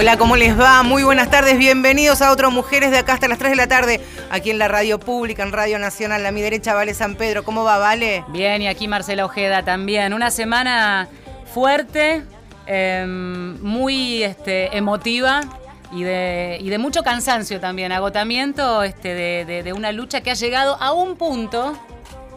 Hola, ¿cómo les va? Muy buenas tardes, bienvenidos a otros Mujeres de acá hasta las 3 de la tarde, aquí en la radio pública, en Radio Nacional. A mi derecha, Vale San Pedro. ¿Cómo va, Vale? Bien, y aquí Marcela Ojeda también. Una semana fuerte, em, muy este, emotiva. Y de, mucho cansancio también, agotamiento este, de una lucha que ha llegado a un punto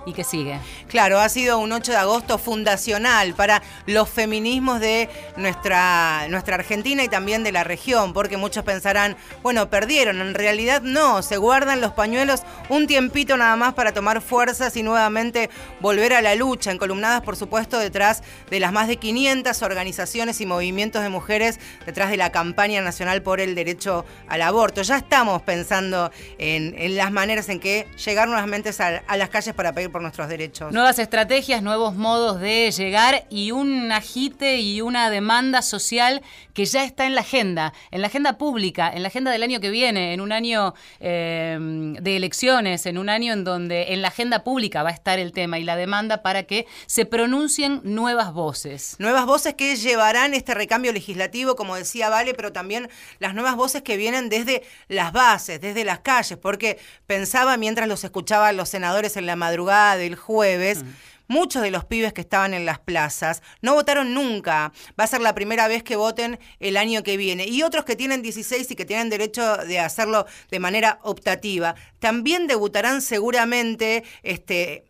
y que sigue. Claro, ha sido un 8 de agosto fundacional para los feminismos de nuestra, nuestra Argentina y también de la región, porque muchos pensarán, bueno, perdieron, en realidad no, se guardan los pañuelos un tiempito nada más para tomar fuerzas y nuevamente volver a la lucha, encolumnadas por supuesto detrás de las más de 500 organizaciones y movimientos de mujeres, detrás de la campaña nacional por el derecho al aborto. Ya estamos pensando en, las maneras en que llegar nuevamente a, a las calles para pedir por nuestros derechos. Nuevas estrategias, nuevos modos de llegar y un agite y una demanda social que ya está en la agenda, en la agenda pública, en la agenda del año que viene, en un año eh, de elecciones, en un año en donde en la agenda pública va a estar el tema y la demanda para que se pronuncien nuevas voces. Nuevas voces que llevarán este recambio legislativo, como decía Vale, pero también las nuevas voces que vienen desde las bases, desde las calles, porque pensaba mientras los escuchaba los senadores en la madrugada, del jueves. Muchos de los pibes que estaban en las plazas no votaron nunca. Va a ser la primera vez que voten el año que viene. Y otros que tienen 16 y que tienen derecho de hacerlo de manera optativa, también debutarán seguramente este,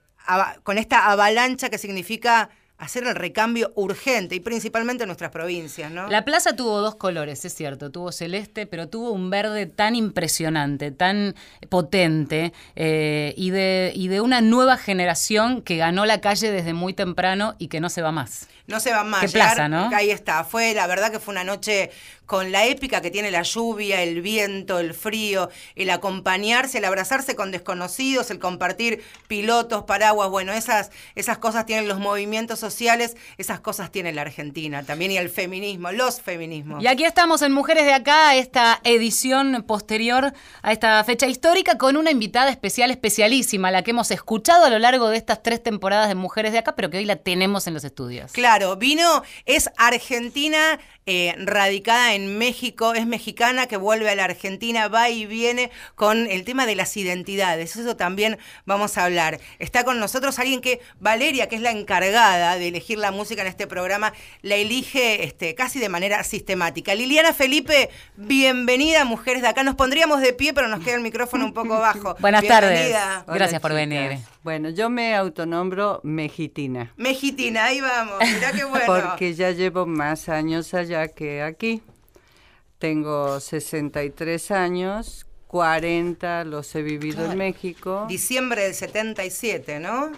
con esta avalancha que significa hacer el recambio urgente y principalmente en nuestras provincias, ¿no? La plaza tuvo dos colores, es cierto, tuvo celeste, pero tuvo un verde tan impresionante, tan potente eh, y, de, y de una nueva generación que ganó la calle desde muy temprano y que no se va más. No se va más. Qué plaza, ¿no? Ahí está. Fue, la verdad que fue una noche con la épica que tiene la lluvia, el viento, el frío, el acompañarse, el abrazarse con desconocidos, el compartir pilotos, paraguas, bueno, esas, esas cosas tienen los movimientos sociales, esas cosas tiene la Argentina también y el feminismo, los feminismos. Y aquí estamos en Mujeres de Acá, esta edición posterior a esta fecha histórica con una invitada especial, especialísima, la que hemos escuchado a lo largo de estas tres temporadas de Mujeres de Acá, pero que hoy la tenemos en los estudios. Claro, vino, es argentina, eh, radicada en México, es mexicana que vuelve a la Argentina, va y viene con el tema de las identidades. Eso también vamos a hablar. Está con nosotros alguien que, Valeria, que es la encargada de elegir la música en este programa, la elige este, casi de manera sistemática. Liliana Felipe, bienvenida, Mujeres de Acá. Nos pondríamos de pie, pero nos queda el micrófono un poco bajo. Buenas tardes. Gracias por venir. Bueno, yo me autonombro mexitina. Mexitina, ahí vamos. Mirá qué bueno. Porque ya llevo más años allá que aquí. Tengo 63 años, 40 los he vivido en México. Diciembre del 77, ¿no?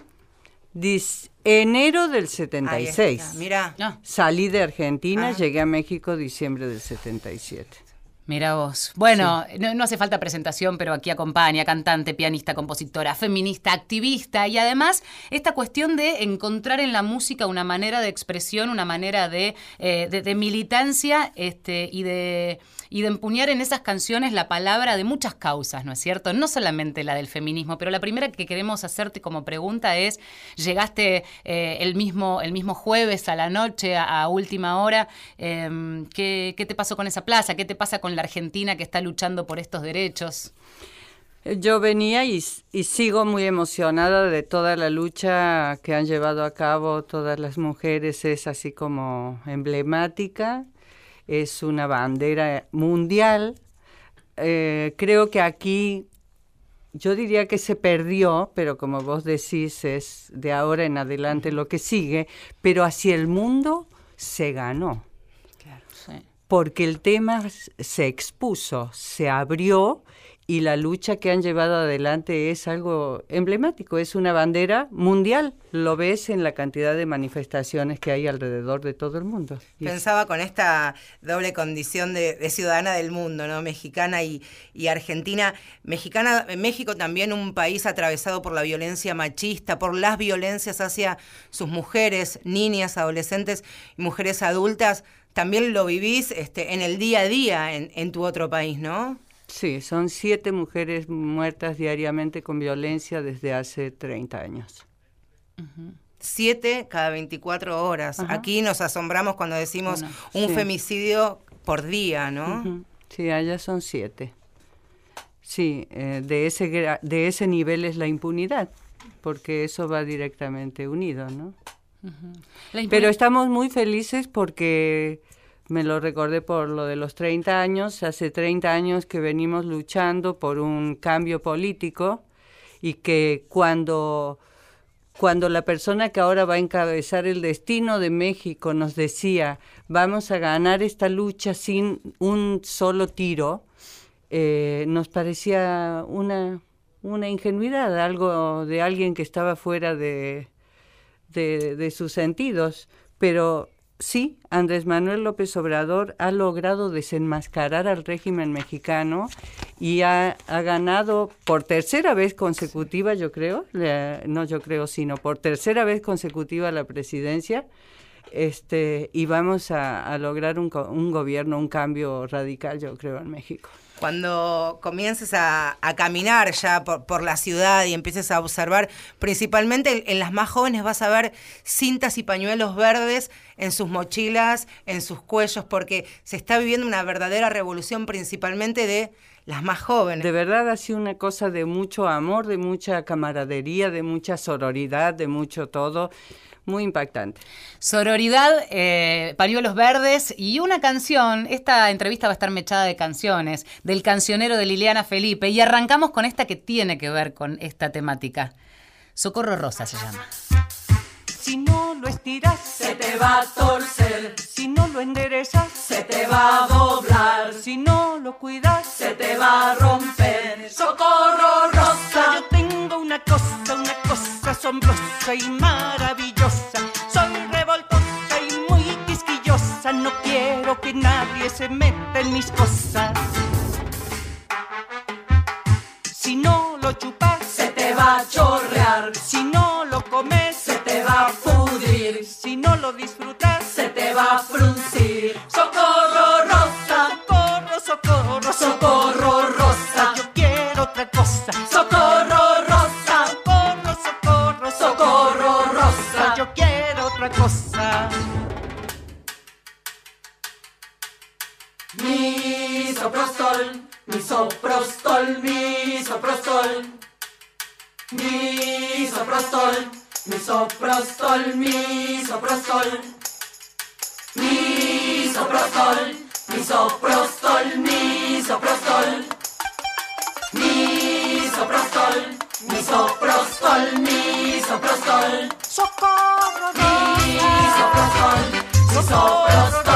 enero del 76. Mira. Salí de Argentina, ah. llegué a México diciembre del 77. Mira vos. Bueno, no, hace falta presentación, pero aquí acompaña, cantante, pianista, compositora, feminista, activista y además esta cuestión de encontrar en la música una manera de expresión, una manera de, eh, de militancia este, y de y de empuñar en esas canciones la palabra de muchas causas, ¿no es cierto? No solamente la del feminismo, pero la primera que queremos hacerte como pregunta es, llegaste eh, el, mismo, el mismo jueves a la noche, a, última hora, em, ¿qué, te pasó con esa plaza? ¿Qué te pasa con la Argentina que está luchando por estos derechos? Yo venía y, sigo muy emocionada de toda la lucha que han llevado a cabo todas las mujeres, es así como emblemática es una bandera mundial. Eh, creo que aquí yo diría que se perdió, pero como vos decís, es de ahora en adelante lo que sigue, pero hacia el mundo se ganó. Porque el tema se expuso, se abrió y la lucha que han llevado adelante es algo emblemático, es una bandera mundial. Lo ves en la cantidad de manifestaciones que hay alrededor de todo el mundo. Pensaba con esta doble condición de, ciudadana del mundo, ¿no? Mexicana y, argentina. Mexicana, México también un país atravesado por la violencia machista, por las violencias hacia sus mujeres, niñas, adolescentes y mujeres adultas. También lo vivís este, en el día a día en, en tu otro país, ¿no? Sí, son siete mujeres muertas diariamente con violencia desde hace 30 años. Siete cada 24 horas. Aquí nos asombramos cuando decimos un femicidio por día, ¿no? Sí, allá son siete. Sí, eh, de, ese, de ese nivel es la impunidad, porque eso va directamente unido, ¿no? Pero estamos muy felices porque me lo recordé por lo de los 30 años, hace 30 años que venimos luchando por un cambio político y que cuando, cuando la persona que ahora va a encabezar el destino de México nos decía, vamos a ganar esta lucha sin un solo tiro, eh, nos parecía una, una ingenuidad, algo de alguien que estaba fuera de, de, sus sentidos, pero sí, Andrés Manuel López Obrador ha logrado desenmascarar al régimen mexicano y ha, ganado por tercera vez consecutiva, yo creo, no yo creo, sino por tercera vez consecutiva la presidencia. Este, y vamos a, lograr un, un gobierno, un cambio radical, yo creo, en México cuando comiences a, caminar ya por, la ciudad y empieces a observar, principalmente en, las más jóvenes vas a ver cintas y pañuelos verdes en sus mochilas, en sus cuellos, porque se está viviendo una verdadera revolución principalmente de las más jóvenes. De verdad ha sido una cosa de mucho amor, de mucha camaradería, de mucha sororidad, de mucho todo muy impactante. Sororidad, eh, pañuelos verdes y una canción. Esta entrevista va a estar mechada de canciones del cancionero de Liliana Felipe y arrancamos con esta que tiene que ver con esta temática. Socorro Rosa se llama. Si no lo estiras, se te va a torcer. Si no lo enderezas, se te va a doblar. Si no lo cuidas, se te va a romper. Socorro Rosa, yo tengo una cosa, una cosa asombrosa y maravillosa. Soy revoltosa y muy quisquillosa. No quiero que nadie se meta en mis cosas. Si no lo chupas, se te va a chorrear. Si no va a pudrir. Si no lo disfrutas, se te va a fruncir. Socorro rosa, socorro, socorro, socorro rosa. Yo quiero otra cosa. Socorro rosa, socorro, socorro, socorro rosa. Yo quiero otra cosa. Misoprostol, misoprostol, misoprostol. Misoprostol, misoprostol, misoprostol. Misoprostol, misoprostol, misoprostol. Misoprostol, misoprostol, misoprostol. Socorro, misoprostol, misoprostol, misoprostol.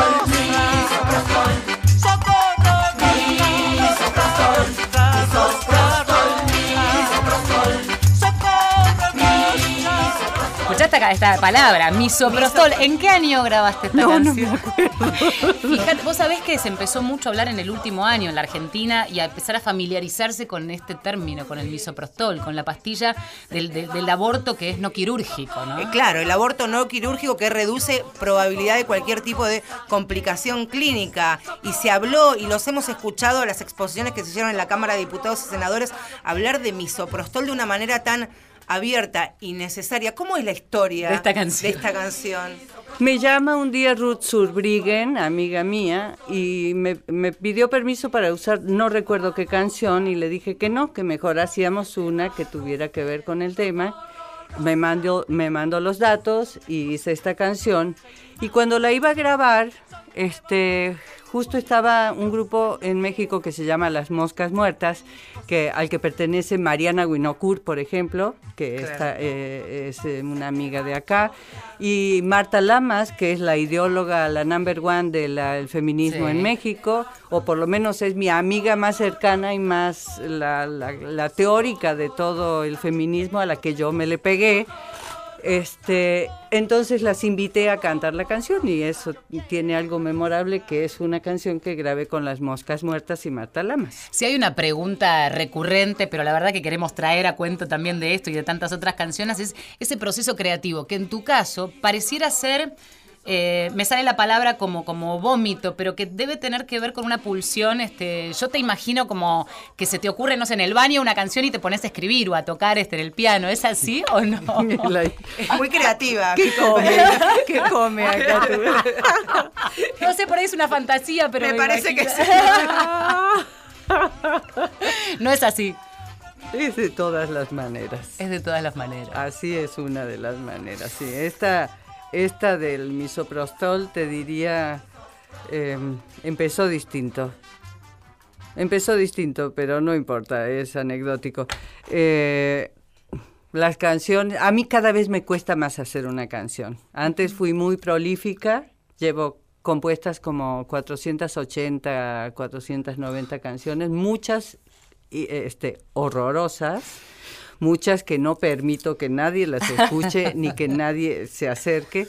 Esta, esta palabra, misoprostol. ¿En qué año grabaste esta canción? Fíjate, vos sabés que se empezó mucho a hablar en el último año en la Argentina y a empezar a familiarizarse con este término, con el misoprostol, con la pastilla del, aborto que es no quirúrgico, ¿no? Eh, claro, el aborto no quirúrgico que reduce probabilidad de cualquier tipo de complicación clínica. Y se habló, y los hemos escuchado las exposiciones que se hicieron en la Cámara de Diputados y Senadores, hablar de misoprostol de una manera tan abierta y necesaria. ¿Cómo es la historia de esta canción? esta canción? Me llama un día Ruth Surbriggen, amiga mía, y me, pidió permiso para usar, no recuerdo qué canción, y le dije que no, que mejor hacíamos una que tuviera que ver con el tema. Me mandó, me mandó los datos y hice esta canción. Y cuando la iba a grabar, este, justo estaba un grupo en México que se llama Las Moscas Muertas, que, al que pertenece Mariana Winocourt, por ejemplo, que eh, es eh, una amiga de acá, y Marta Lamas, que es la ideóloga, la number one del feminismo en México, o por lo menos es mi amiga más cercana y más la, la teórica de todo el feminismo a la que yo me le pegué. Este, entonces las invité a cantar la canción y eso tiene algo memorable que es una canción que grabé con las moscas muertas y Marta Lamas. Si hay una pregunta recurrente, pero la verdad que queremos traer a cuento también de esto y de tantas otras canciones, es ese proceso creativo que en tu caso pareciera ser eh, me sale la palabra como, como vómito, pero que debe tener que ver con una pulsión. Este, yo te imagino como que se te ocurre, no sé, en el baño una canción y te pones a escribir o a tocar este, en el piano. ¿Es así o no? muy creativa. ¿Qué come? ¿Qué come acá No sé, por ahí es una fantasía, pero. Me, parece que sí. no es así. Es de todas las maneras. Es de todas las maneras. Así es una de las maneras, sí. Esta, esta del misoprostol, te diría, em, empezó distinto. Empezó distinto, pero no importa, es anecdótico. Eh, las canciones, a mí cada vez me cuesta más hacer una canción. Antes fui muy prolífica, llevo compuestas como 480, 490 canciones, muchas este, horrorosas, muchas que no permito que nadie las escuche ni que nadie se acerque.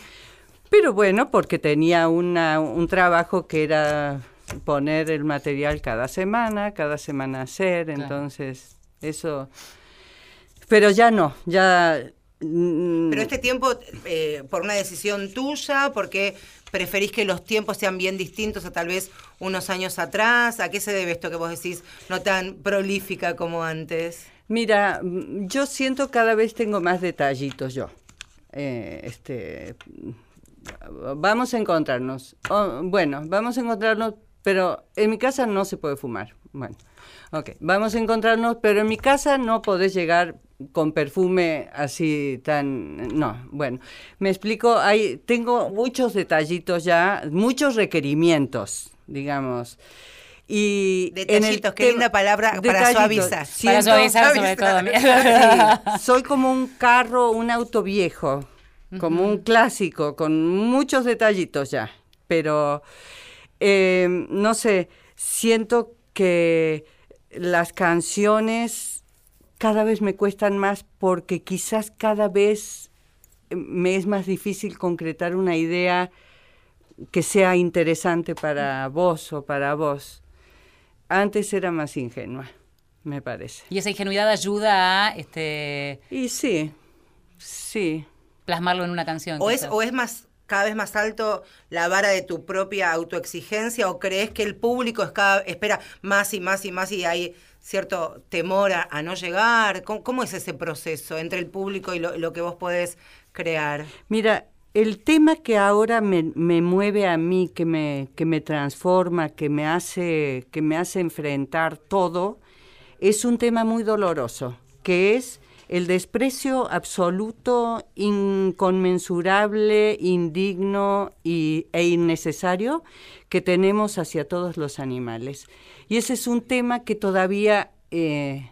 Pero bueno, porque tenía una, un trabajo que era poner el material cada semana, cada semana hacer, entonces eso... Pero ya no, ya... Mm, Pero este tiempo, eh, por una decisión tuya, porque preferís que los tiempos sean bien distintos a tal vez unos años atrás? ¿A qué se debe esto que vos decís no tan prolífica como antes? Mira, mm, yo siento cada vez tengo más detallitos yo. Eh, este, vamos a encontrarnos. Oh, bueno, vamos a encontrarnos, pero en mi casa no se puede fumar. Bueno, ok, vamos a encontrarnos, pero en mi casa no podés llegar con perfume así tan no bueno me explico hay tengo muchos detallitos ya muchos requerimientos digamos y detallitos qué linda palabra para suavizar. Para suavizar sobre todo soy como un carro un auto viejo como un clásico con muchos detallitos ya. Pero eh, no sé siento que las canciones cada vez me cuestan más porque quizás cada vez eh, me es más difícil concretar una idea que sea interesante para vos o para vos. Antes era más ingenua, me parece. ¿Y esa ingenuidad ayuda a este Y sí. Sí. plasmarlo en una canción? O es, o es más cada vez más alto la vara de tu propia autoexigencia o crees que el público es cada, espera más y más y más y hay cierto temor a, no llegar? ¿Cómo, es ese proceso entre el público y lo, que vos podés crear? Mira, el tema que ahora me, mueve a mí, que me, que me transforma, que me, hace, que me hace enfrentar todo, es un tema muy doloroso, que es el desprecio absoluto, inconmensurable, indigno y, e innecesario que tenemos hacia todos los animales. Y ese es un tema que todavía eh,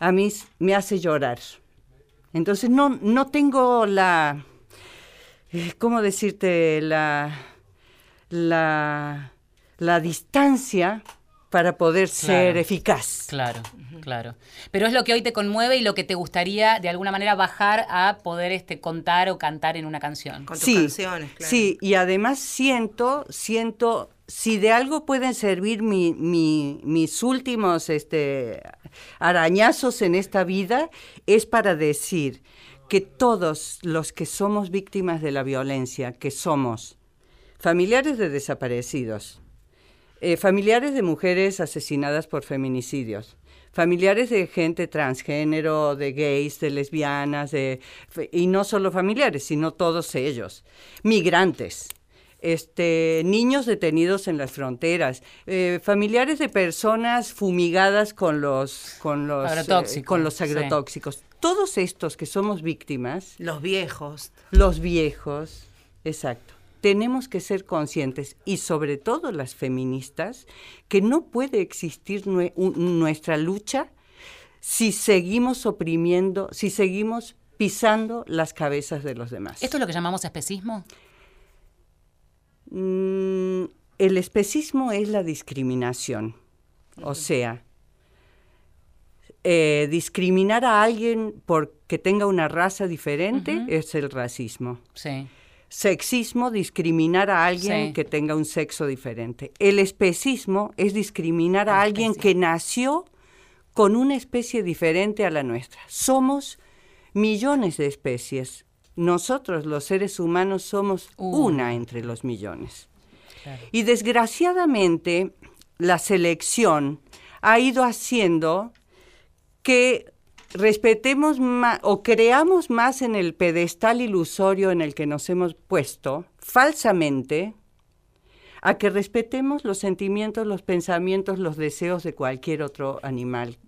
a mí me hace llorar. Entonces no, no tengo la, ¿cómo decirte? La, la, la distancia para poder ser eficaz. Claro, claro. Pero es lo que hoy te conmueve y lo que te gustaría de alguna manera bajar a poder este, contar o cantar en una canción. Con tus canciones, claro. Sí, y además siento, siento si de algo pueden servir mis últimos este, arañazos en esta vida, es para decir que todos los que somos víctimas de la violencia, que somos familiares de desaparecidos, eh, familiares de mujeres asesinadas por feminicidios, familiares de gente transgénero, de gays, de lesbianas, de, y no solo familiares, sino todos ellos, migrantes, este, niños detenidos en las fronteras, eh, familiares de personas fumigadas con los, con los, agrotóxicos, eh, con los agrotóxicos. Todos estos que somos víctimas. Los viejos. Los viejos, exacto. Tenemos que ser conscientes, y sobre todo las feministas, que no puede existir nuestra lucha si seguimos oprimiendo, si seguimos pisando las cabezas de los demás. ¿Esto es lo que llamamos especismo? Mm, el especismo es la discriminación. O sea, eh, discriminar a alguien porque tenga una raza diferente es el racismo. Sexismo, discriminar a alguien que tenga un sexo diferente. El especismo es discriminar a alguien que nació con una especie diferente a la nuestra. Somos millones de especies nosotros los seres humanos somos una entre los millones. Y desgraciadamente la selección ha ido haciendo que respetemos más o creamos más en el pedestal ilusorio en el que nos hemos puesto falsamente a que respetemos los sentimientos, los pensamientos, los deseos de cualquier otro animal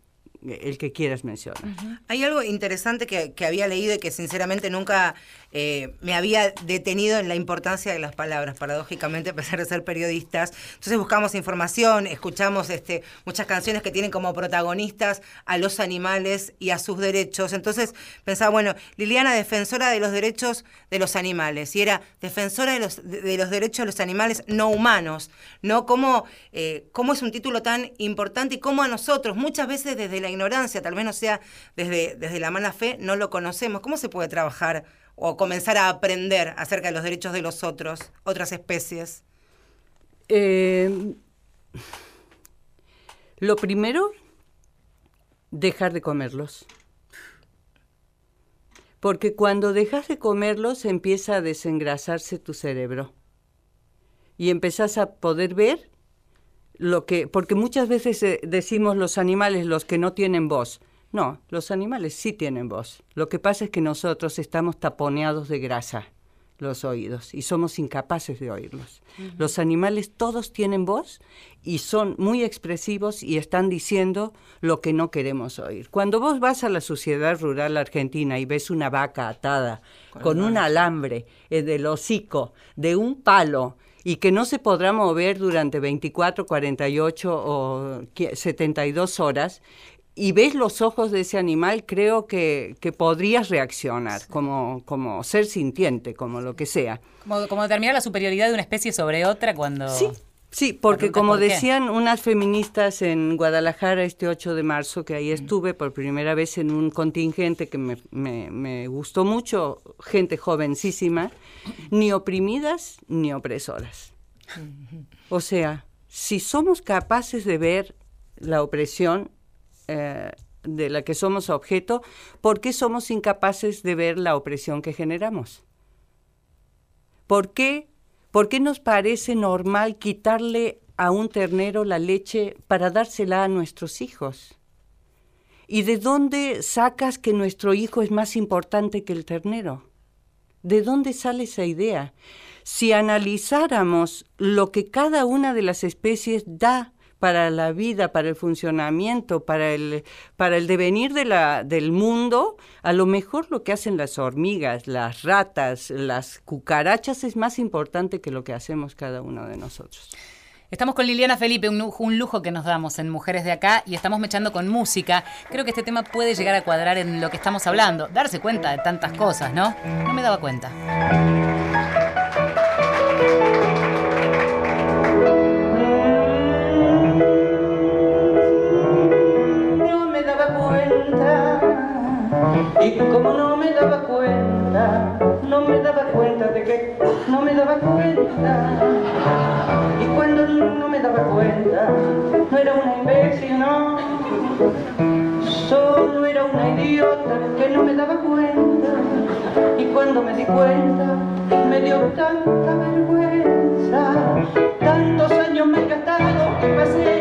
el que quieras mencionar. Hay algo interesante que, que, había leído y que sinceramente nunca eh, me había detenido en la importancia de las palabras, paradójicamente, a pesar de ser periodistas. Entonces buscamos información, escuchamos este, muchas canciones que tienen como protagonistas a los animales y a sus derechos. Entonces pensaba, bueno, Liliana, defensora de los derechos de los animales, y era defensora de los, de, los derechos de los animales no humanos, ¿no? ¿Cómo, eh, ¿Cómo es un título tan importante y cómo a nosotros, muchas veces desde la ignorancia, tal vez no sea desde, desde la mala fe, no lo conocemos? ¿Cómo se puede trabajar? O comenzar a aprender acerca de los derechos de los otros, otras especies? Eh, lo primero, dejar de comerlos. Porque cuando dejas de comerlos empieza a desengrasarse tu cerebro. Y empezás a poder ver lo que, porque muchas veces eh, decimos los animales, los que no tienen voz. No, los animales sí tienen voz. Lo que pasa es que nosotros estamos taponeados de grasa los oídos y somos incapaces de oírlos. Los animales todos tienen voz y son muy expresivos y están diciendo lo que no queremos oír. Cuando vos vas a la sociedad rural argentina y ves una vaca atada con un alambre eh, del hocico de un palo y que no se podrá mover durante 24, 48 o 72 horas, y ves los ojos de ese animal, creo que, que podrías reaccionar como, como ser sintiente, como lo que sea. Como, como determinar la superioridad de una especie sobre otra cuando... Sí, sí porque como decían unas feministas en Guadalajara este 8 de marzo, que ahí estuve por primera vez en un contingente que me, me, me gustó mucho, gente jovencísima, ni oprimidas ni opresoras. O sea, si somos capaces de ver la opresión, eh, de la que somos objeto, ¿por qué somos incapaces de ver la opresión que generamos? ¿Por qué, ¿Por qué nos parece normal quitarle a un ternero la leche para dársela a nuestros hijos? ¿Y de dónde sacas que nuestro hijo es más importante que el ternero? ¿De dónde sale esa idea? Si analizáramos lo que cada una de las especies da para la vida, para el funcionamiento, para el, para el devenir del mundo, a lo mejor lo que hacen las hormigas, las ratas, las cucarachas es más importante que lo que hacemos cada uno de nosotros. Estamos con Liliana Felipe, un, un, lujo que nos damos en Mujeres de Acá y estamos mechando con música. Creo que este tema puede llegar a cuadrar en lo que estamos hablando, darse cuenta de tantas cosas, ¿no? No me daba cuenta. Y como no me daba cuenta, no me daba cuenta de que no me daba cuenta. Y cuando no me daba cuenta, no era una imbécil, no. Solo era una idiota que no me daba cuenta. Y cuando me di cuenta, me dio tanta vergüenza. Tantos años me he gastado que pasé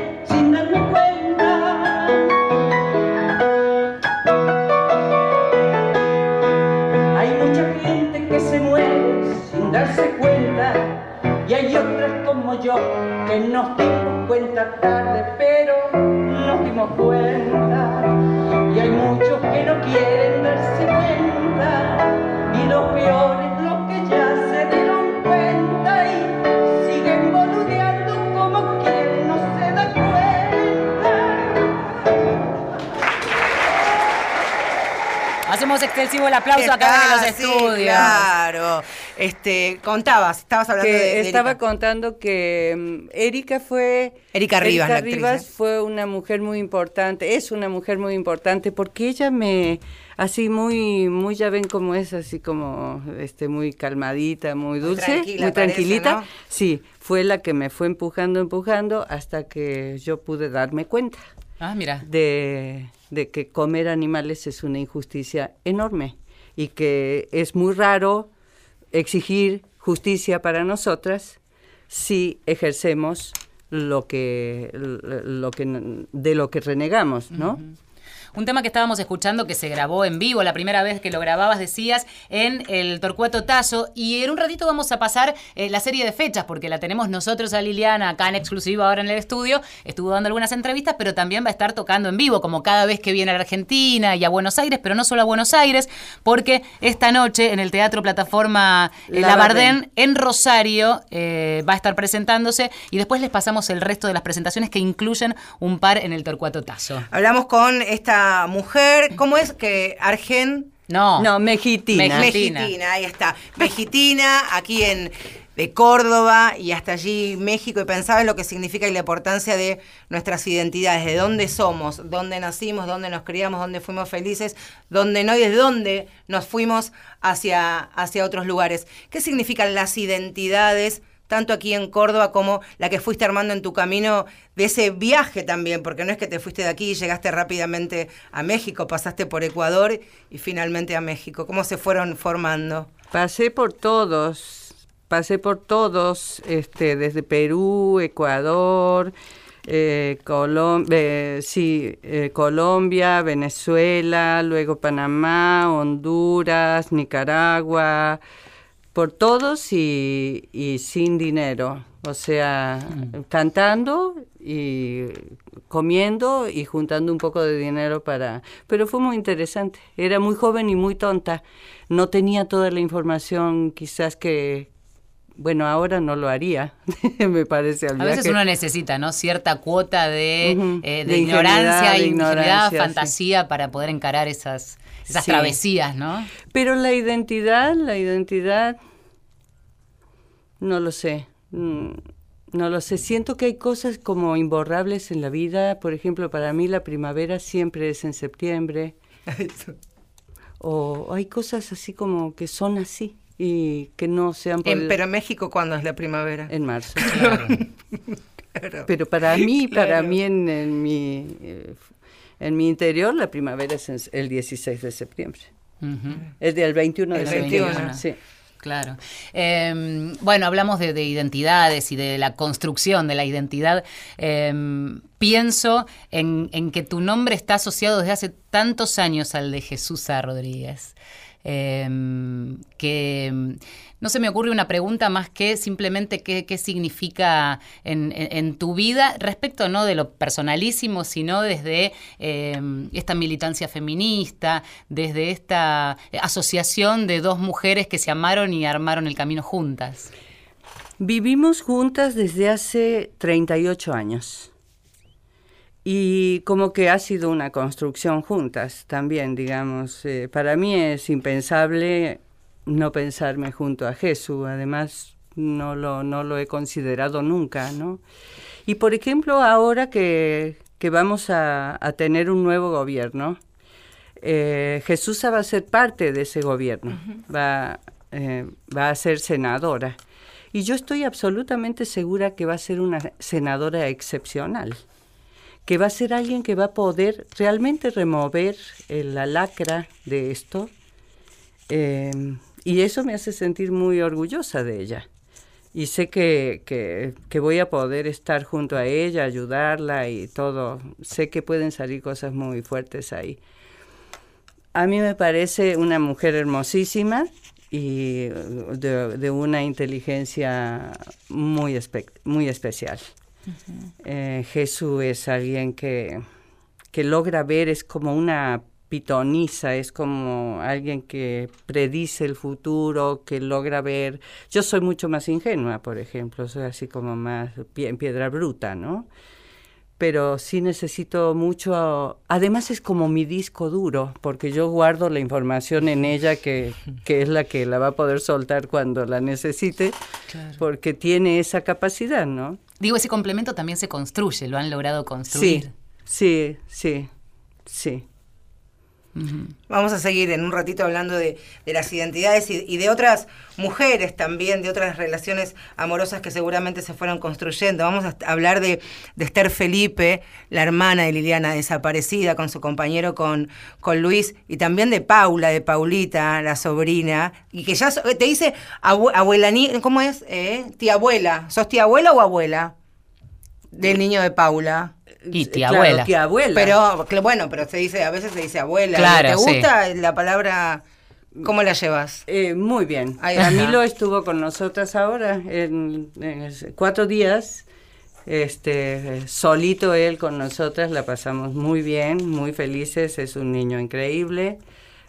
Extensivo el aplauso acá en los estudios. Claro. Este, contabas, estabas hablando que de, Estaba Erika. contando que um, Erika fue... Erika Rivas, Erika la Rivas actriz, ¿eh? fue una mujer muy importante, es una mujer muy importante porque ella me, así muy, muy ya ven cómo es, así como, este, muy calmadita, muy dulce, tranquila, muy parece, tranquilita. ¿no? Sí, fue la que me fue empujando, empujando hasta que yo pude darme cuenta Ah, mira. de, de que comer animales es una injusticia enorme y que es muy raro exigir justicia para nosotras si ejercemos lo que, lo que de lo que renegamos, ¿no? Un tema que estábamos escuchando que se grabó en vivo, la primera vez que lo grababas, decías, en el Torcuato Tazo. Y en un ratito vamos a pasar eh, la serie de fechas, porque la tenemos nosotros a Liliana acá en exclusiva ahora en el estudio. Estuvo dando algunas entrevistas, pero también va a estar tocando en vivo, como cada vez que viene a la Argentina y a Buenos Aires, pero no solo a Buenos Aires, porque esta noche en el Teatro Plataforma eh, La Bardén, en Rosario, eh, va a estar presentándose. Y después les pasamos el resto de las presentaciones que incluyen un par en el Torcuato Tazo. Hablamos con esta mujer, ¿cómo es que Argen? No. No, mexitina. Mexitina, ahí está. Mexitina, aquí en de Córdoba y hasta allí México y pensaba en lo que significa y la importancia de nuestras identidades, de dónde somos, dónde nacimos, dónde nos criamos, dónde fuimos felices, dónde no y de dónde nos fuimos hacia, hacia otros lugares. ¿Qué significan las identidades tanto aquí en Córdoba como la que fuiste armando en tu camino de ese viaje también, porque no es que te fuiste de aquí y llegaste rápidamente a México, pasaste por Ecuador y finalmente a México. ¿Cómo se fueron formando? Pasé por todos, pasé por todos, este, desde Perú, Ecuador, eh, eh, sí, eh, Colombia, Venezuela, luego Panamá, Honduras, Nicaragua, por todos y, sin dinero. O sea, mm. cantando y comiendo y juntando un poco de dinero para... Pero fue muy interesante. Era muy joven y muy tonta. No tenía toda la información quizás que... Bueno, ahora no lo haría, me parece. a veces uno necesita, ¿no? Cierta cuota de, eh, de, ignorancia, de fantasía para poder encarar esas, esas travesías, ¿no? Pero la identidad, la identidad no lo sé. Mm, no lo sé. Siento que hay cosas como imborrables en la vida. Por ejemplo, para mí la primavera siempre es en septiembre. o hay cosas así como que son así y que no sean... Por pero en México, ¿cuándo es la primavera? En marzo. Claro. Pero para mí, para mí en, mi, eh, en mi interior, la primavera es el 16 de septiembre. Es del 21 de septiembre. Sí. Claro. Em, bueno, hablamos de, identidades y de la construcción de la identidad. Em, pienso en, en, que tu nombre está asociado desde hace tantos años al de Jesús A. Rodríguez. Em, que no se me ocurre una pregunta más que simplemente qué, significa en, tu vida respecto no de lo personalísimo, sino desde em, esta militancia feminista, desde esta asociación de dos mujeres que se amaron y armaron el camino juntas. Vivimos juntas desde hace 38 años. Y como que ha sido una construcción juntas también, digamos. Eh, para mí es impensable no pensarme junto a Jesús, además no lo, no lo he considerado nunca, ¿no? Y por ejemplo, ahora que, que vamos a, a, tener un nuevo gobierno, eh, Jesús va a ser parte de ese gobierno, va, eh, va a ser senadora. Y yo estoy absolutamente segura que va a ser una senadora excepcional que va a ser alguien que va a poder realmente remover eh, la lacra de esto. Em, y eso me hace sentir muy orgullosa de ella. Y sé que, que, voy a poder estar junto a ella, ayudarla y todo. Sé que pueden salir cosas muy fuertes ahí. A mí me parece una mujer hermosísima y de, una inteligencia muy, muy especial. Eh, Jesús es alguien que, que logra ver, es como una pitoniza, es como alguien que predice el futuro, que logra ver. Yo soy mucho más ingenua, por ejemplo, soy así como más en piedra bruta, ¿no? Pero sí necesito mucho. Además, es como mi disco duro, porque yo guardo la información en ella, que, que es la que la va a poder soltar cuando la necesite, porque tiene esa capacidad, ¿no? Digo, ese complemento también se construye, lo han logrado construir. Sí, sí, sí, sí. Vamos a seguir en un ratito hablando de, de las identidades y, y de otras mujeres también, de otras relaciones amorosas que seguramente se fueron construyendo. Vamos a hablar de, de Esther Felipe, la hermana de Liliana desaparecida, con su compañero, con, con Luis, y también de Paula, de Paulita, la sobrina, y que ya so- te dice abue- abuela, ni- ¿cómo es? Eh, Tía abuela. ¿Sos tía abuela o abuela? Del niño de Paula. Y tía Claro, abuela. tía abuela. Pero, bueno, pero se dice, a veces se dice abuela. Claro, ¿Te sí. gusta la palabra? ¿Cómo la llevas? Eh, muy bien. Camilo estuvo con nosotras ahora en, en cuatro días. Este, solito él con nosotras, la pasamos muy bien, muy felices. Es un niño increíble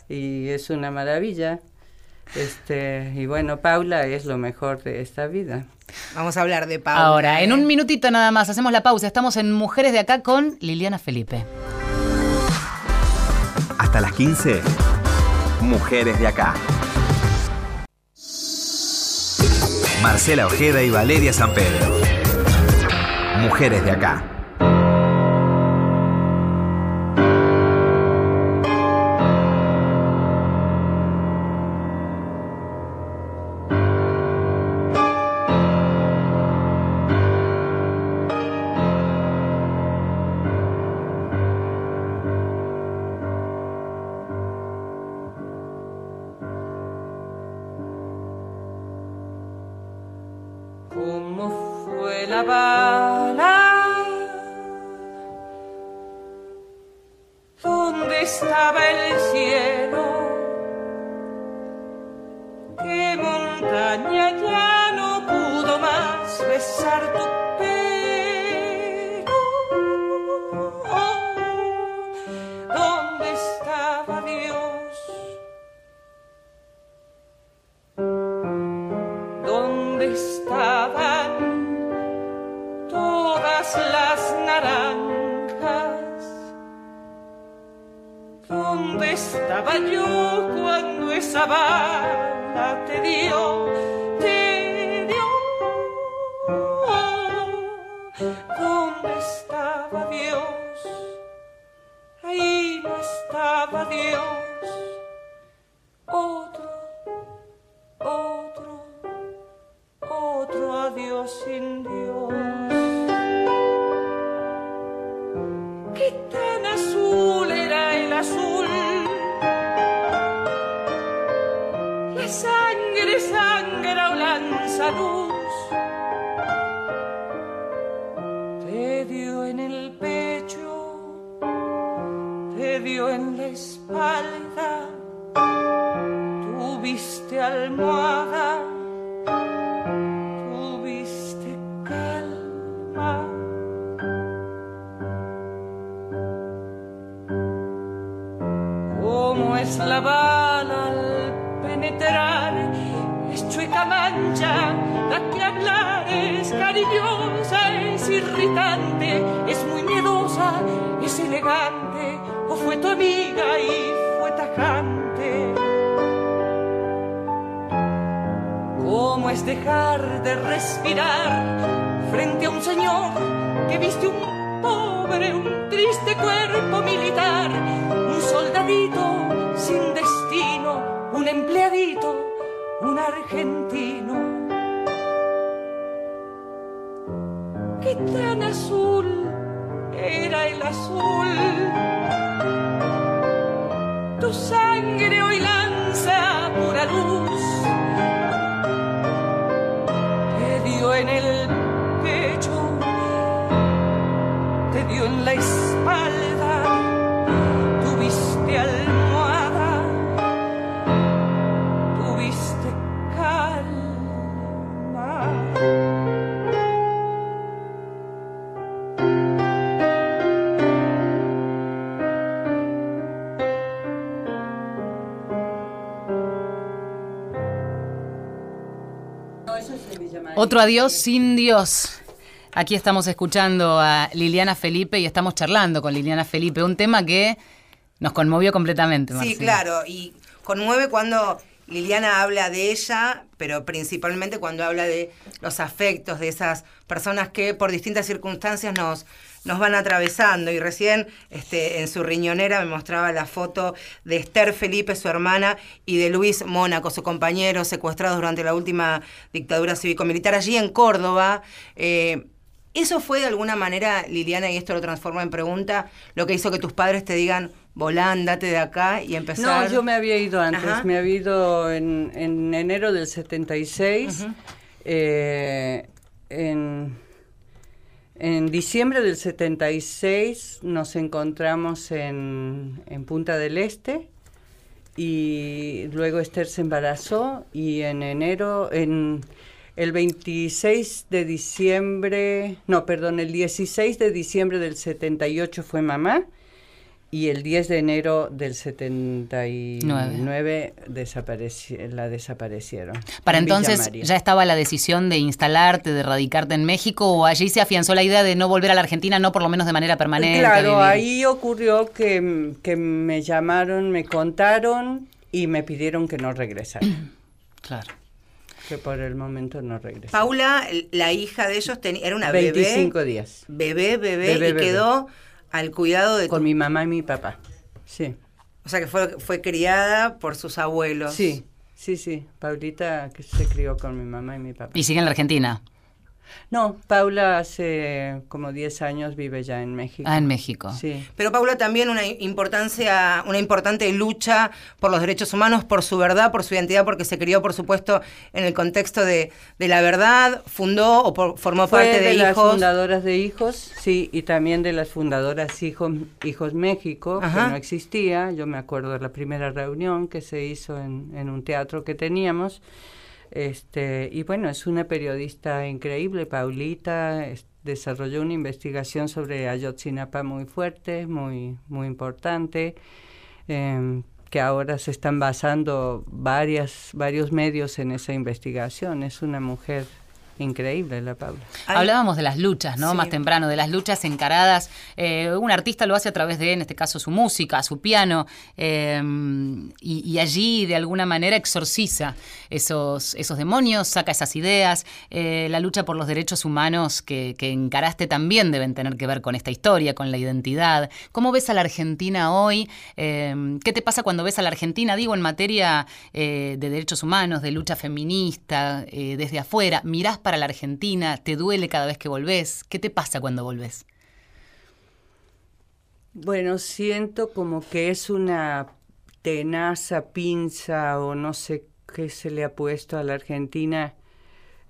y es una maravilla. Este, y bueno, Paula es lo mejor de esta vida. Vamos a hablar de Paula. Ahora, en un minutito nada más, hacemos la pausa. Estamos en Mujeres de Acá con Liliana Felipe. Hasta las 15. Mujeres de acá. Marcela Ojeda y Valeria San Pedro. Mujeres de acá. Espalda tuviste almohada, dejar de respirar frente a un señor que viste un pobre, un triste cuerpo militar, un soldadito sin destino, un empleadito, un argentino? ¿Qué tan azul era el azul? Tu sangre Otro adiós sin Dios. Aquí estamos escuchando a Liliana Felipe y estamos charlando con Liliana Felipe, un tema que nos conmovió completamente. Sí, claro, y conmueve cuando Liliana habla de ella, pero principalmente cuando habla de los afectos de esas personas que por distintas circunstancias nos, nos van atravesando. Y recién este, en su riñonera me mostraba la foto de Esther Felipe, su hermana, y de Luis Mónaco, su compañero, secuestrados durante la última dictadura cívico-militar allí en Córdoba. Eh, ¿Eso fue de alguna manera, Liliana, y esto lo transforma en pregunta, lo que hizo que tus padres te digan, volá, andate de acá y empezar? No, yo me había ido antes, me había ido en, enero del 76, eh, en, en, diciembre del 76 nos encontramos en, Punta del Este y luego Esther se embarazó y en enero, en el 26 de diciembre, no, perdón, el 16 de diciembre del 78 fue mamá y el 10 de enero del 79 la desaparecieron. Para entonces ya estaba la decisión de instalarte, de radicarte en México o allí se afianzó la idea de no volver a la Argentina, no por lo menos de manera permanente. Claro, ahí ocurrió que, que me llamaron, me contaron y me pidieron que no regresara. claro que por el momento no regresa. Paula, la hija de ellos, era una bebé. 25 días. Bebé, bebé, y quedó al cuidado de... Con mi mamá y mi papá, sí. O sea que fue, fue criada por sus abuelos. Sí, sí, sí. Paulita que se crió con mi mamá y mi papá. ¿Y sigue en la Argentina? No, Paula hace como 10 años vive ya en México. Ah, en México. Sí. Pero Paula también una importancia, una importante lucha por los derechos humanos, por su verdad, por su identidad, porque se crió, por supuesto, en el contexto de, la verdad, fundó o formó parte de, de las fundadoras de Hijos, sí, y también de las fundadoras Hijos, Hijos México, que no existía. Yo me acuerdo de la primera reunión que se hizo en, en un teatro que teníamos. Este, y bueno, es una periodista increíble, Paulita, desarrolló una investigación sobre Ayotzinapa muy fuerte, muy, muy importante, em, que ahora se están basando varias, varios medios en esa investigación. Es una mujer Increíble la Paula. Hablábamos de las luchas, ¿no? Más temprano, de las luchas encaradas. Eh, un artista lo hace a través de, en este caso, su música, su piano, eh, y, allí de alguna manera exorciza esos, esos demonios, saca esas ideas. Eh, la lucha por los derechos humanos que, encaraste también deben tener que ver con esta historia, con la identidad. ¿Cómo ves a la Argentina hoy? ¿Qué te pasa cuando ves a la Argentina, digo, en materia de derechos humanos, de lucha feminista, desde afuera? ¿Mirás para para la Argentina? ¿Te duele cada vez que volvés? ¿Qué te pasa cuando volvés? Bueno, siento como que es una tenaza, pinza o no sé qué se le ha puesto a la Argentina.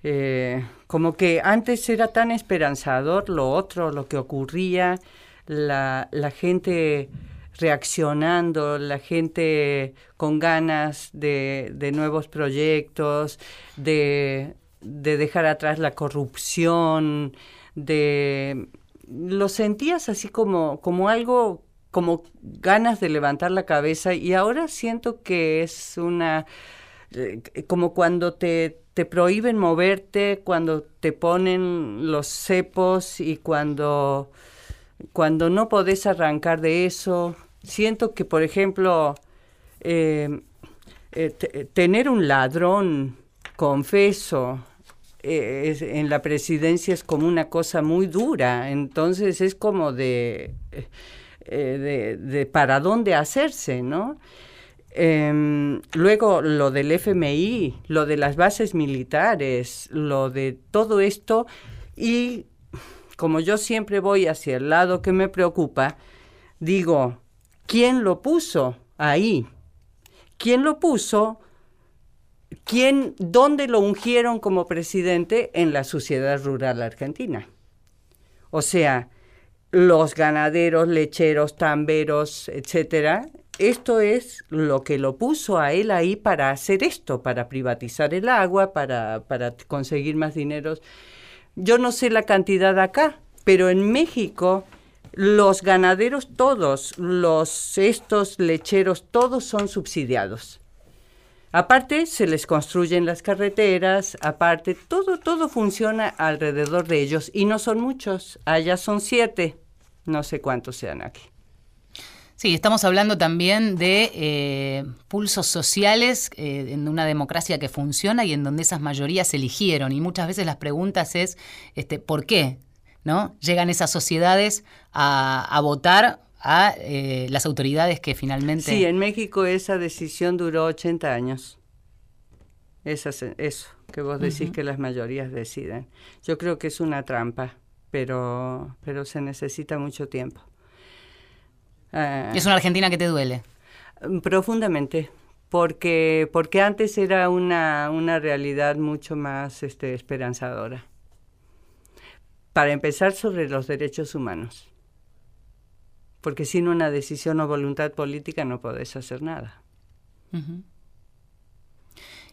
Eh, como que antes era tan esperanzador lo otro, lo que ocurría, la, la gente reaccionando, la gente con ganas de, de nuevos proyectos, de, de dejar atrás la corrupción, de lo sentías así como, como algo, como ganas de levantar la cabeza y ahora siento que es una, eh, como cuando te, te prohíben moverte, cuando te ponen los cepos y cuando, cuando no podés arrancar de eso. Siento que, por ejemplo, eh, eh, tener un ladrón confeso eh, en la presidencia es como una cosa muy dura, entonces es como de, eh, de, para dónde hacerse, ¿no? Em, luego lo del FMI, lo de las bases militares, lo de todo esto y como yo siempre voy hacia el lado que me preocupa, digo, ¿quién lo puso ahí? ¿Quién lo puso? ¿Quién, ¿Dónde lo ungieron como presidente? En la sociedad rural argentina. O sea, los ganaderos, lecheros, tamberos, etcétera. Esto es lo que lo puso a él ahí para hacer esto, para privatizar el agua, para, para conseguir más dineros. Yo no sé la cantidad acá, pero en México los ganaderos todos, los estos lecheros, todos son subsidiados. Aparte, se les construyen las carreteras, aparte, todo, todo funciona alrededor de ellos y no son muchos, allá son siete, no sé cuántos sean aquí. Sí, estamos hablando también de eh, pulsos sociales eh, en una democracia que funciona y en donde esas mayorías eligieron. Y muchas veces las preguntas es, este, ¿por qué? ¿No? Llegan esas sociedades a, votar a eh, las autoridades que finalmente... Sí, en México esa decisión duró 80 años. eso que vos decís que las mayorías deciden. Yo creo que es una trampa, pero, pero se necesita mucho tiempo. Ah. ¿Es una Argentina que te duele? Mm, profundamente, porque, porque antes era una, una realidad mucho más este, esperanzadora. Para empezar, sobre los derechos humanos. Porque sin una decisión o voluntad política no podés hacer nada.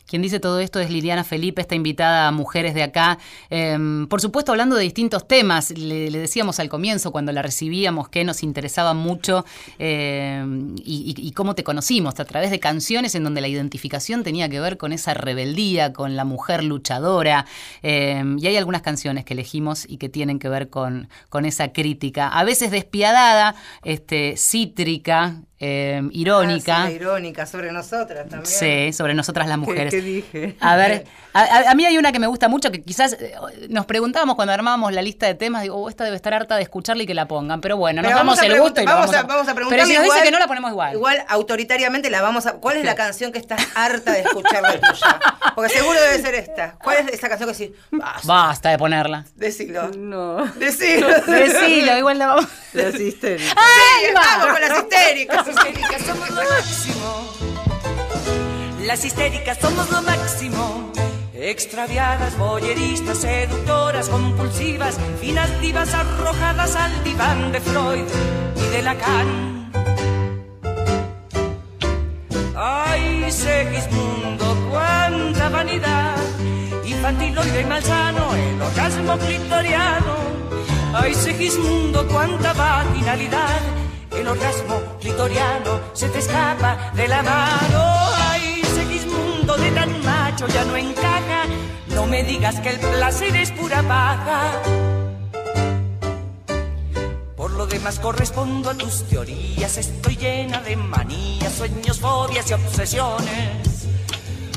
Quien dice todo esto es Liliana Felipe, está invitada a mujeres de acá. Em, por supuesto, hablando de distintos temas, le, decíamos al comienzo cuando la recibíamos que nos interesaba mucho em, y, cómo te conocimos, a través de canciones en donde la identificación tenía que ver con esa rebeldía, con la mujer luchadora. Em, y hay algunas canciones que elegimos y que tienen que ver con, con esa crítica, a veces despiadada, este, cítrica, Em, irónica. Ah, irónica, sobre nosotras también. Sí, sobre nosotras las mujeres. ¿Qué, dije? A ver, a, mí hay una que me gusta mucho que quizás eh, nos preguntábamos cuando armábamos la lista de temas, digo, oh, esta debe estar harta de escucharla y que la pongan. Pero bueno, nos damos el gusto y vamos, a, vamos a preguntar. Pero si nos dice que no, la ponemos igual. Igual, autoritariamente la vamos a. ¿Cuál es la canción que estás harta de escucharla tuya? Porque seguro debe ser esta. ¿Cuál es esa canción que sí? Basta, de ponerla. Decilo. No. Decilo. Decilo, igual la vamos. Las histéricas. ¡Ay, vamos con las histéricas! Las histéricas somos lo máximo. Las histéricas somos lo máximo. Extraviadas, boyeristas, seductoras, compulsivas, finas divas arrojadas al diván de Freud y de Lacan. Ay, Segismundo, cuánta vanidad, infantiloide y malsano, el orgasmo clitoriano. Ay, Segismundo, cuánta vaginalidad el orgasmo clitoriano se te escapa de la mano. Ay, Segismundo de tan macho ya no encaja. No me digas que el placer es pura paja. Por lo demás correspondo a tus teorías. Estoy llena de manías, sueños, fobias y obsesiones.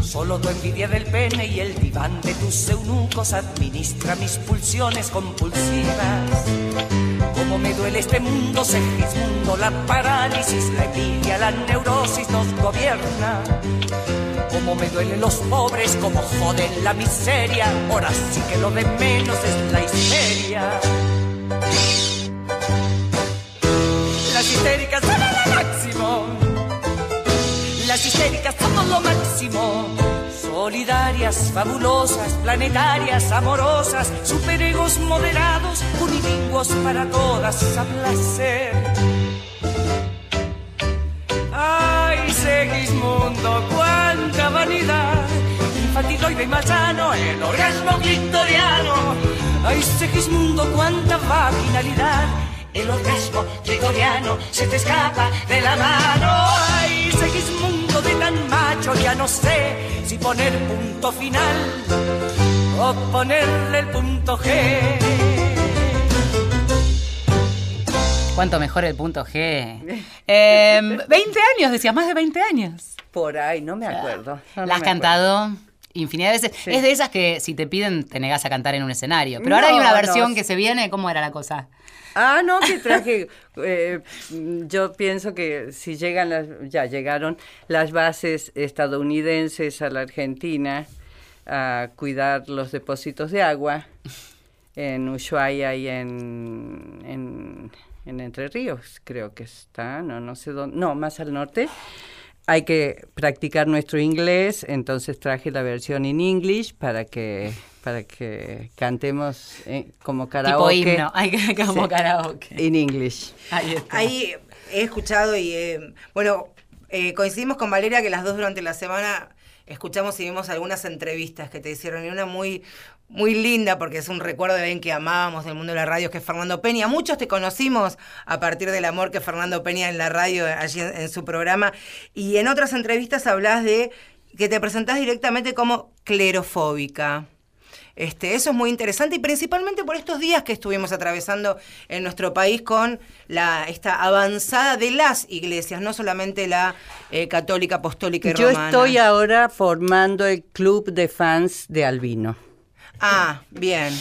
Solo tu envidia del pene y el diván de tus eunucos administra mis pulsiones compulsivas. Como me duele este mundo, Segismundo, la parálisis, la envidia, la neurosis nos gobierna. Como me duelen los pobres, como joden la miseria, ahora sí que lo de menos es la histeria. Las histéricas son lo máximo. Las histéricas somos lo máximo. Solidarias, fabulosas, planetarias, amorosas, superegos moderados, unilingüos para todas a placer. Ay, Segismundo, cuánta vanidad, infantiloide y malsano, el orgasmo clitoriano. Ay, Segismundo, cuánta vaginalidad, el orgasmo clitoriano se te escapa de la mano. Ay, Segismundo ya no sé si poner punto final o ponerle el punto G. ¿Cuánto mejor el punto G? Eh, 20 años, decías, más de 20 años. Por ahí, no me acuerdo. ¿La has cantado? infinidad de veces. Es de esas que si te piden te negas a cantar en un escenario. Pero ahora hay una versión que se viene, ¿cómo era la cosa? Ah, no, que traje. Eh, yo pienso que si llegan las, ya llegaron las bases estadounidenses a la Argentina a cuidar los depósitos de agua en Ushuaia y en, en, en Entre Ríos, creo que está, no, no sé dónde, no, más al norte hay que practicar nuestro inglés, entonces traje la versión en English para que para que cantemos eh, como karaoke. Tipo himno, hay que como karaoke. En English. Ahí, Ahí he escuchado y eh, bueno, eh, coincidimos con Valeria que las dos durante la semana escuchamos y vimos algunas entrevistas que te hicieron y una muy muy linda porque es un recuerdo de alguien que amábamos del mundo de la radio, que es Fernando Peña. Muchos te conocimos a partir del amor que Fernando Peña en la radio, allí en, su programa. Y en otras entrevistas hablas de que te presentás directamente como clerofóbica. Este, eso es muy interesante y principalmente por estos días que estuvimos atravesando en nuestro país con la, esta avanzada de las iglesias, no solamente la eh, católica, apostólica y Yo romana. estoy ahora formando el club de fans de Albino. Ah, bien.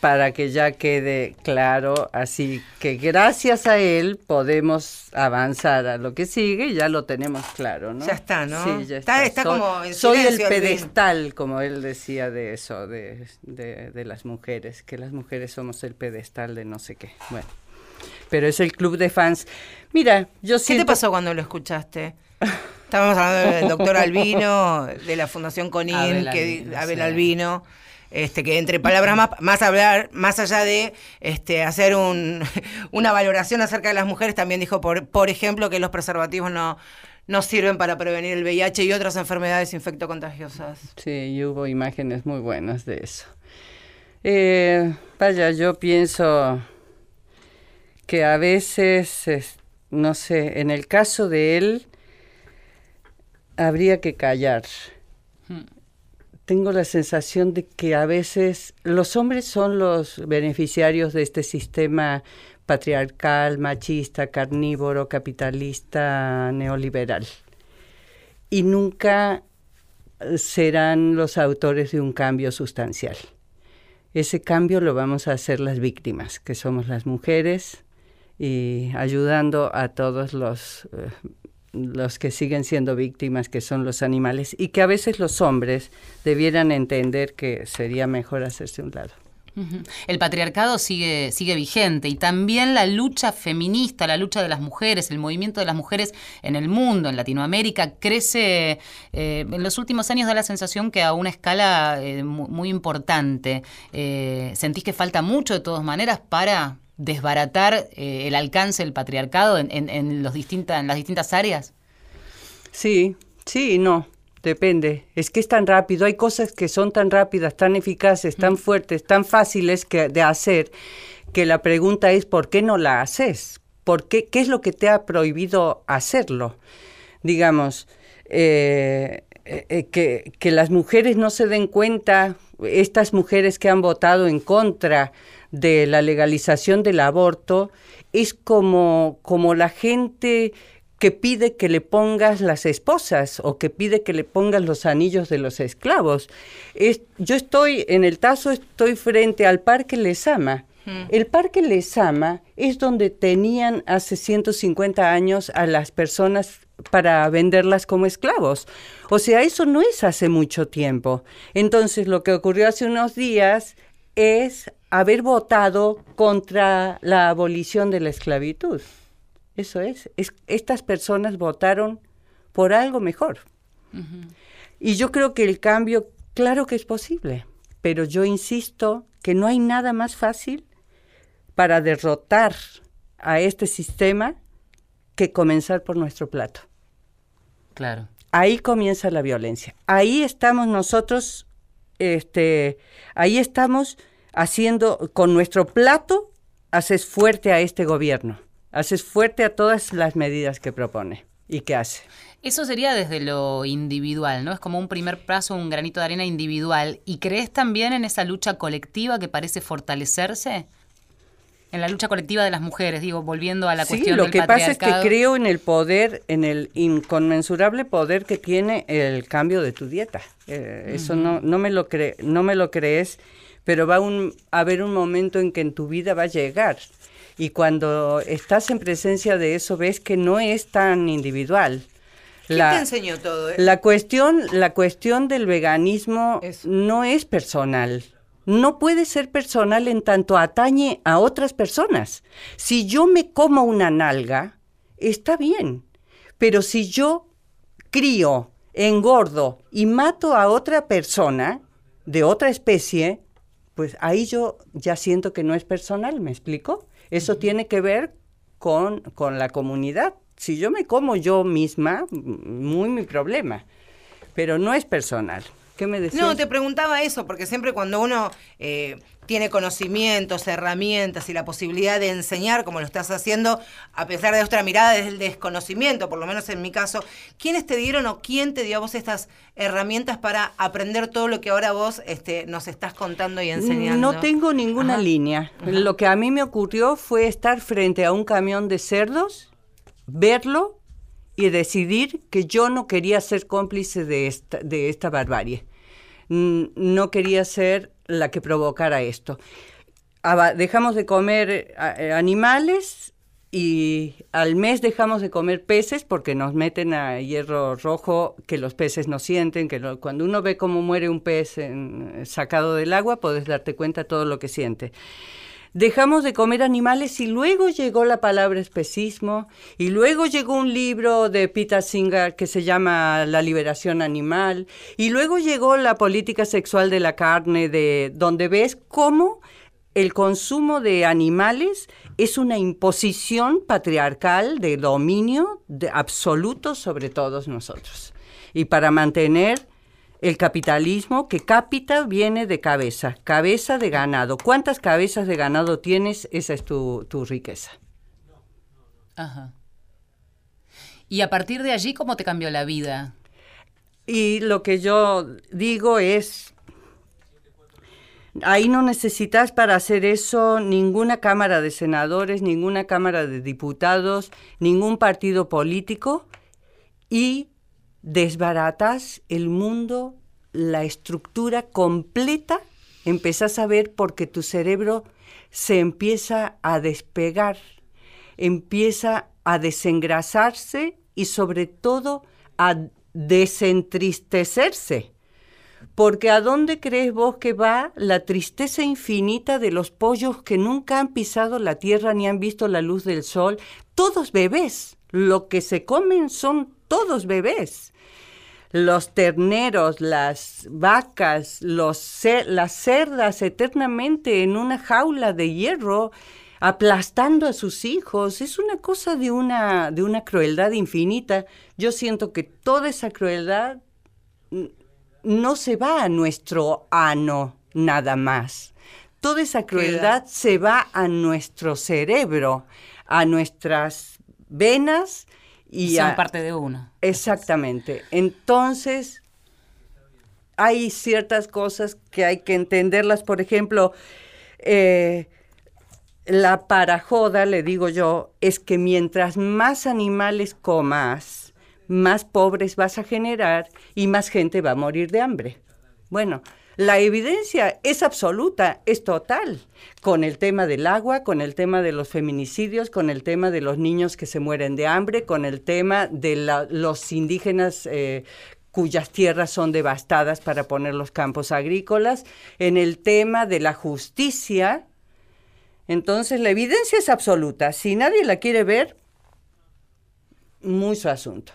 Para que ya quede claro, así que gracias a él podemos avanzar a lo que sigue, ya lo tenemos claro, ¿no? Ya está, ¿no? Sí, ya Está- está. está soy, como en soy el pedestal, como él decía de eso, de, de, de las mujeres, que las mujeres somos el pedestal de no sé qué. Bueno, pero es el club de fans. Mira, yo ¿Qué siento... te pasó cuando lo escuchaste? Estábamos hablando del doctor Albino, de la Fundación Conin, Abel que Albino, Abel sí. Albino, este, que entre palabras más, más hablar, más allá de este, hacer un, una valoración acerca de las mujeres, también dijo, por, por ejemplo, que los preservativos no, no sirven para prevenir el VIH y otras enfermedades infectocontagiosas. Sí, y hubo imágenes muy buenas de eso. Eh, vaya, yo pienso que a veces, es- no sé, en el caso de él, habría que callar. Tengo la sensación de que a veces los hombres son los beneficiarios de este sistema patriarcal, machista, carnívoro, capitalista, neoliberal. Y nunca serán los autores de un cambio sustancial. Ese cambio lo vamos a hacer las víctimas, que somos las mujeres, y ayudando a todos los, eh, los que siguen siendo víctimas, que son los animales, y que a veces los hombres debieran entender que sería mejor hacerse un lado. El patriarcado sigue, sigue vigente y también la lucha feminista, la lucha de las mujeres, el movimiento de las mujeres en el mundo, en Latinoamérica, crece. eh, en los últimos años da la sensación que a una escala eh, mu- muy, importante. Eh, ¿Sentís que falta mucho de todas maneras para desbaratar eh, el alcance del patriarcado en, en- en los distinta- en las distintas áreas? Sí, sí y no. Depende. Es que es tan rápido. Hay cosas que son tan rápidas, tan eficaces, tan fuertes, tan fáciles que, de hacer, que la pregunta es ¿por qué no la haces? ¿Por qué? ¿Qué es lo que te ha prohibido hacerlo? Digamos, eh, eh, eh, que, que las mujeres no se den cuenta, estas mujeres que han votado en contra de la legalización del aborto, es como, como la gente que pide que le pongas las esposas o que pide que le pongas los anillos de los esclavos. Es, yo estoy, en el Tazo, estoy frente al Parque Lesama. El Parque Lesama es donde tenían hace 150 años a las personas para venderlas como esclavos. O sea, eso no es hace mucho tiempo. Entonces, lo que ocurrió hace unos días es haber votado contra la abolición de la esclavitud. Eso es. es estas personas votaron por algo mejor. Y yo creo que el cambio, claro que es posible, pero yo insisto que no hay nada más fácil para derrotar a este sistema que comenzar por nuestro plato. Claro. Ahí comienza la violencia. Ahí estamos nosotros, este, ahí estamos haciendo con nuestro plato, haces fuerte a este gobierno, haces fuerte a todas las medidas que propone y que hace. Eso sería desde lo individual, ¿no? Es como un primer paso, un granito de arena individual. ¿Y crees también en esa lucha colectiva que parece fortalecerse? En la lucha colectiva de las mujeres, digo, volviendo a la sí, cuestión lo del que pasa es que creo en el poder, en el inconmensurable poder que tiene el cambio de tu dieta. Eh, Eso no, no, me lo cre- no me lo crees, pero va un- a haber un momento en que en tu vida va a llegar. Y cuando estás en presencia de eso, ves que no es tan individual. ¿Quién te enseñó todo? eh? La cuestión, la cuestión del veganismo Eso. no es personal. No puede ser personal en tanto atañe a otras personas. Si yo me como una nalga, está bien. Pero si yo crío, engordo y mato a otra persona de otra especie, pues ahí yo ya siento que no es personal, ¿me explico? Eso tiene que ver con, con la comunidad. Si yo me como yo misma, muy mi problema, pero no es personal. ¿Qué me decías? No, te preguntaba eso, porque siempre cuando uno eh, tiene conocimientos, herramientas y la posibilidad de enseñar, como lo estás haciendo, a pesar de otra mirada desde el desconocimiento, por lo menos en mi caso, ¿quiénes te dieron o quién te dio a vos estas herramientas para aprender todo lo que ahora vos este, nos estás contando y enseñando? No tengo ninguna Ajá. línea. Lo que a mí me ocurrió fue estar frente a un camión de cerdos, verlo y decidir que yo no quería ser cómplice de esta, de esta barbarie. No quería ser la que provocara esto. Dejamos de comer eh, animales y al mes dejamos de comer peces porque nos meten a hierro rojo que los peces no sienten, que cuando uno ve cómo muere un pez sacado del agua, puedes darte cuenta todo lo que siente. Dejamos de comer animales y luego llegó la palabra especismo y luego llegó un libro de Peter Singer que se llama La liberación animal y luego llegó la política sexual de la carne de donde ves cómo el consumo de animales es una imposición patriarcal de dominio de absoluto sobre todos nosotros. Y para mantener el capitalismo, que capita viene de cabeza, cabeza de ganado. ¿Cuántas cabezas de ganado tienes? Esa es tu, tu riqueza. Ajá. Y a partir de allí, ¿cómo te cambió la vida? Y lo que yo digo es, ahí no necesitas para hacer eso ninguna Cámara de Senadores, ninguna Cámara de Diputados, ningún partido político y desbaratas el mundo, la estructura completa, empezás a ver porque tu cerebro se empieza a despegar, empieza a desengrasarse y sobre todo a desentristecerse. Porque ¿a dónde crees vos que va la tristeza infinita de los pollos que nunca han pisado la tierra ni han visto la luz del sol? Todos bebés. Lo que se comen son todos bebés. Los terneros, las vacas, los las cerdas eternamente en una jaula de hierro, aplastando a sus hijos. Es una cosa de una, de una crueldad infinita. Yo siento que toda esa crueldad no se va a nuestro ano nada más. Toda esa crueldad se va a nuestro cerebro, a nuestras venas y Son a- parte de uno. Exactamente. Entonces, hay ciertas cosas que hay que entenderlas. Por ejemplo, eh, la parajoda, le digo yo, es que mientras más animales comas, más pobres vas a generar y más gente va a morir de hambre. Bueno, la evidencia es absoluta, es total, con el tema del agua, con el tema de los feminicidios, con el tema de los niños que se mueren de hambre, con el tema de la- los indígenas eh, cuyas tierras son devastadas para poner los campos agrícolas, en el tema de la justicia. Entonces, la evidencia es absoluta. Si nadie la quiere ver, muy su asunto.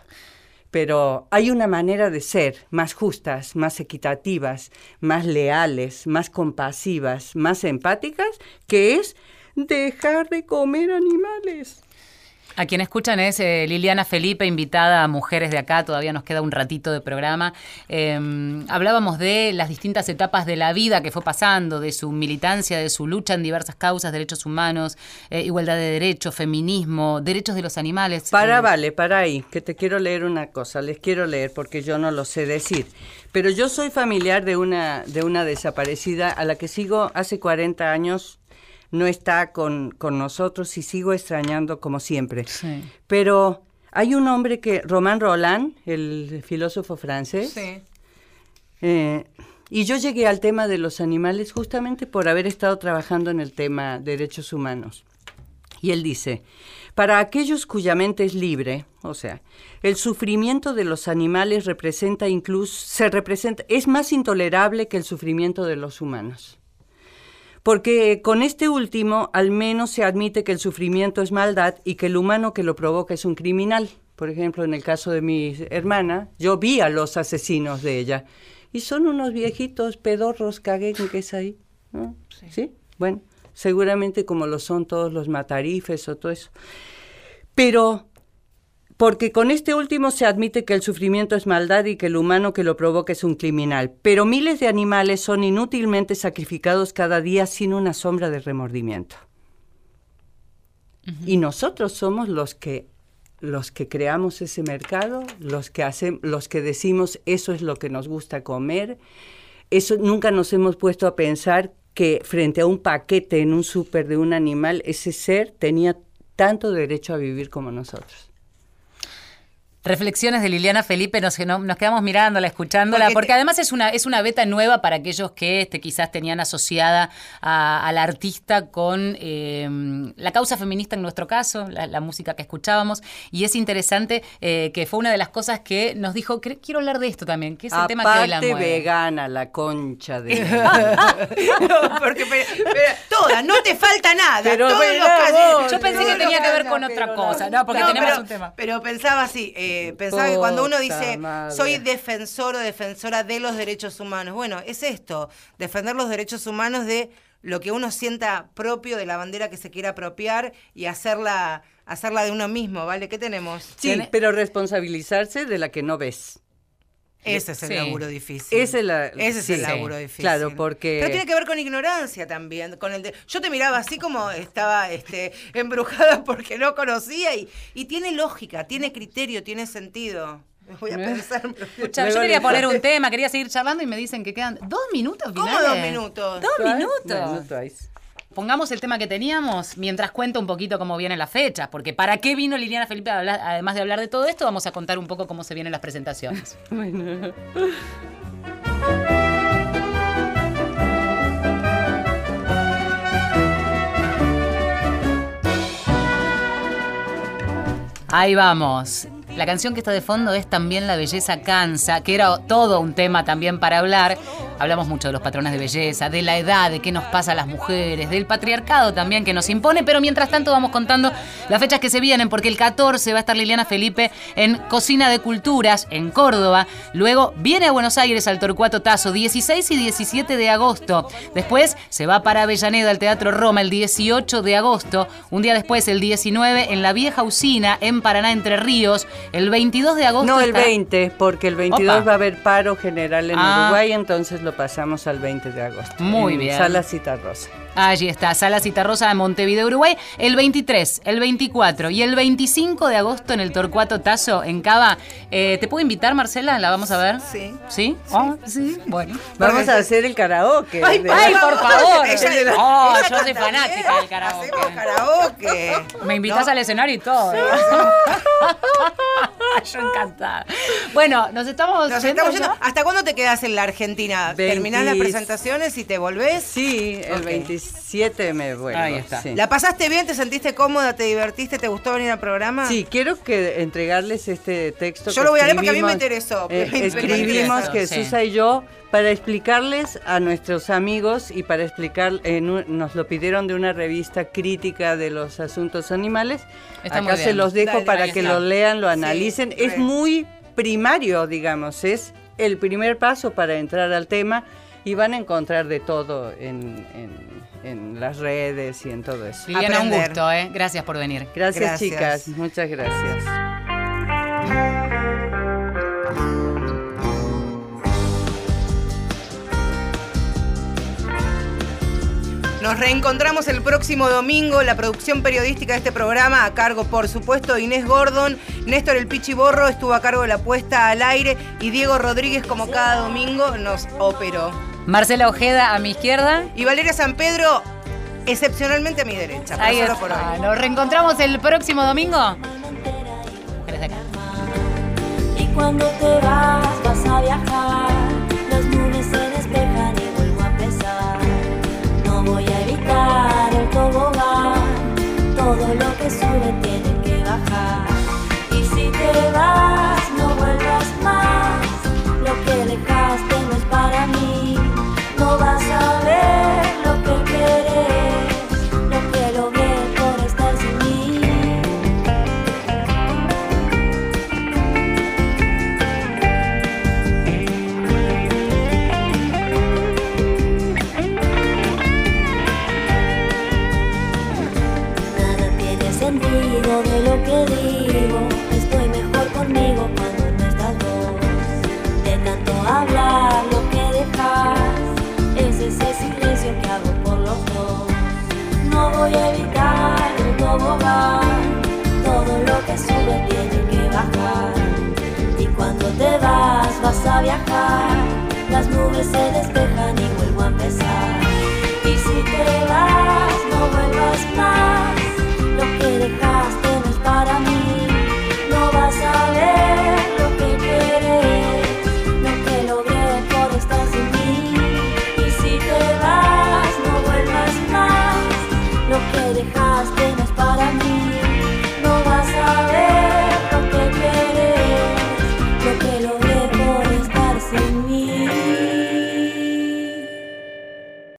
Pero hay una manera de ser más justas, más equitativas, más leales, más compasivas, más empáticas, que es dejar de comer animales. A quien escuchan es eh, Liliana Felipe, invitada a Mujeres de Acá, todavía nos queda un ratito de programa. Eh, hablábamos de las distintas etapas de la vida que fue pasando, de su militancia, de su lucha en diversas causas, derechos humanos, eh, igualdad de derechos, feminismo, derechos de los animales. Para, Eh, vale, para ahí, que te quiero leer una cosa, les quiero leer porque yo no lo sé decir. Pero yo soy familiar de una, de una desaparecida a la que sigo hace 40 años, no está con, con nosotros y sigo extrañando como siempre. Sí. Pero hay un hombre que, Romain Roland, el filósofo francés, Sí. eh, y yo llegué al tema de los animales justamente por haber estado trabajando en el tema derechos humanos. Y él dice, para aquellos cuya mente es libre, o sea, el sufrimiento de los animales representa incluso, se representa, es más intolerable que el sufrimiento de los humanos. Porque con este último al menos se admite que el sufrimiento es maldad y que el humano que lo provoca es un criminal. Por ejemplo, en el caso de mi hermana, yo vi a los asesinos de ella y son unos viejitos pedorros caguenques ahí. ¿no? ¿Sí? Bueno, seguramente como lo son todos los matarifes o todo eso. Pero porque con este último se admite que el sufrimiento es maldad y que el humano que lo provoca es un criminal. Pero miles de animales son inútilmente sacrificados cada día sin una sombra de remordimiento. Y nosotros somos los que los que creamos ese mercado, los que hacen, los que decimos eso es lo que nos gusta comer. Eso nunca nos hemos puesto a pensar que frente a un paquete en un súper de un animal, ese ser tenía tanto derecho a vivir como nosotros. Reflexiones de Liliana Felipe, nos, nos quedamos mirándola, escuchándola, porque, además es una, es una beta nueva para aquellos que este, quizás tenían asociada a, la artista con em, la causa feminista en nuestro caso, la, música que escuchábamos, y es interesante eh, que fue una de las cosas que nos dijo, quiero hablar de esto también, que es el tema que hoy la vegana, la concha de... porque, toda, no te falta nada. Pero, yo pensé que tenía que ver con otra cosa, no, porque tenemos un tema. Pero pensaba así, eh, pensaba que cuando uno dice soy defensor o defensora de los derechos humanos, bueno, es esto, defender los derechos humanos de lo que uno sienta propio de la bandera que se quiera apropiar y hacerla, hacerla de uno mismo, ¿vale? ¿Qué tenemos? Sí, pero responsabilizarse de la que no ves. Ese es el laburo difícil. Ese, es el laburo difícil. Claro, porque... Pero tiene que ver con ignorancia también. Con el Yo te miraba así como estaba este, embrujada porque no conocía y, y tiene lógica, tiene criterio, tiene sentido. Voy a pensar. yo quería poner un tema, quería seguir charlando y me dicen que quedan dos minutos finales. ¿Cómo dos minutos? Dos minutos. Pongamos el tema que teníamos mientras cuento un poquito cómo vienen las fechas, porque ¿para qué vino Liliana Felipe? además de hablar de todo esto, vamos a contar un poco cómo se vienen las presentaciones. bueno. Ahí vamos. La canción que está de fondo es también La belleza cansa, que era todo un tema también para hablar. Hablamos mucho de los patrones de belleza, de la edad, de qué nos pasa a las mujeres, del patriarcado también que nos impone, pero mientras tanto vamos contando las fechas que se vienen, porque el 14 va a estar Liliana Felipe en Cocina de Culturas, en Córdoba. Luego viene a Buenos Aires al Torcuato Tazo, 16 y 17 de agosto. Después se va para Avellaneda al Teatro Roma el 18 de agosto. Un día después, el 19, en la Vieja Usina, en Paraná, Entre Ríos. El 22 de agosto. No, el 20, porque el 22 va a haber paro general en ah. Uruguay, entonces lo pasamos al 20 de agosto. Muy bien. Sala Cita Rosa. Allí está, Sala Citarrosa de Montevideo, Uruguay. El 23, el 24 y el 25 de agosto en el Torcuato Tazo, en Cava. Eh, ¿Te puedo invitar, Marcela? ¿La vamos a ver? Sí. ¿Sí? Oh, sí. Bueno. Vamos a hacer el karaoke. Ay, por favor. oh, yo soy fanática del karaoke. Hacemos karaoke. Me invitas al escenario y todo. yo encantada. Bueno, nos estamos, nos estamos yendo. ¿Hasta cuándo te quedas en la Argentina? ¿Terminás las presentaciones y te volvés? Sí, el 25 siete me vuelvo. Ahí está. ¿La pasaste bien? ¿Te sentiste cómoda? ¿Te divertiste? ¿Te gustó venir al programa? Sí, quiero que entregarles este texto. Yo lo voy a leer porque a mí me interesó. Eh, escribimos que Susa y yo para explicarles a nuestros amigos y para explicar, nos lo pidieron de una revista crítica de los asuntos animales. Acá se los dejo para que lo lean, lo analicen. es muy primario, digamos, es el primer paso para entrar al tema y van a encontrar de todo en en las redes y en todo eso. Liliana, un gusto, ¿eh? Gracias por venir. Gracias, chicas. Muchas gracias. Nos reencontramos el próximo domingo. La producción periodística de este programa, a cargo, por supuesto, de Inés Gordon. Néstor El Pichiborro estuvo a cargo de la puesta al aire. Y Diego Rodríguez, como cada domingo, nos operó. Marcela Ojeda a mi izquierda. Y Valeria San Pedro, excepcionalmente a mi derecha. Ahí está. Por hoy. Nos reencontramos el próximo domingo. Y cuando te vas, vas a viajar. Las nubes se despejan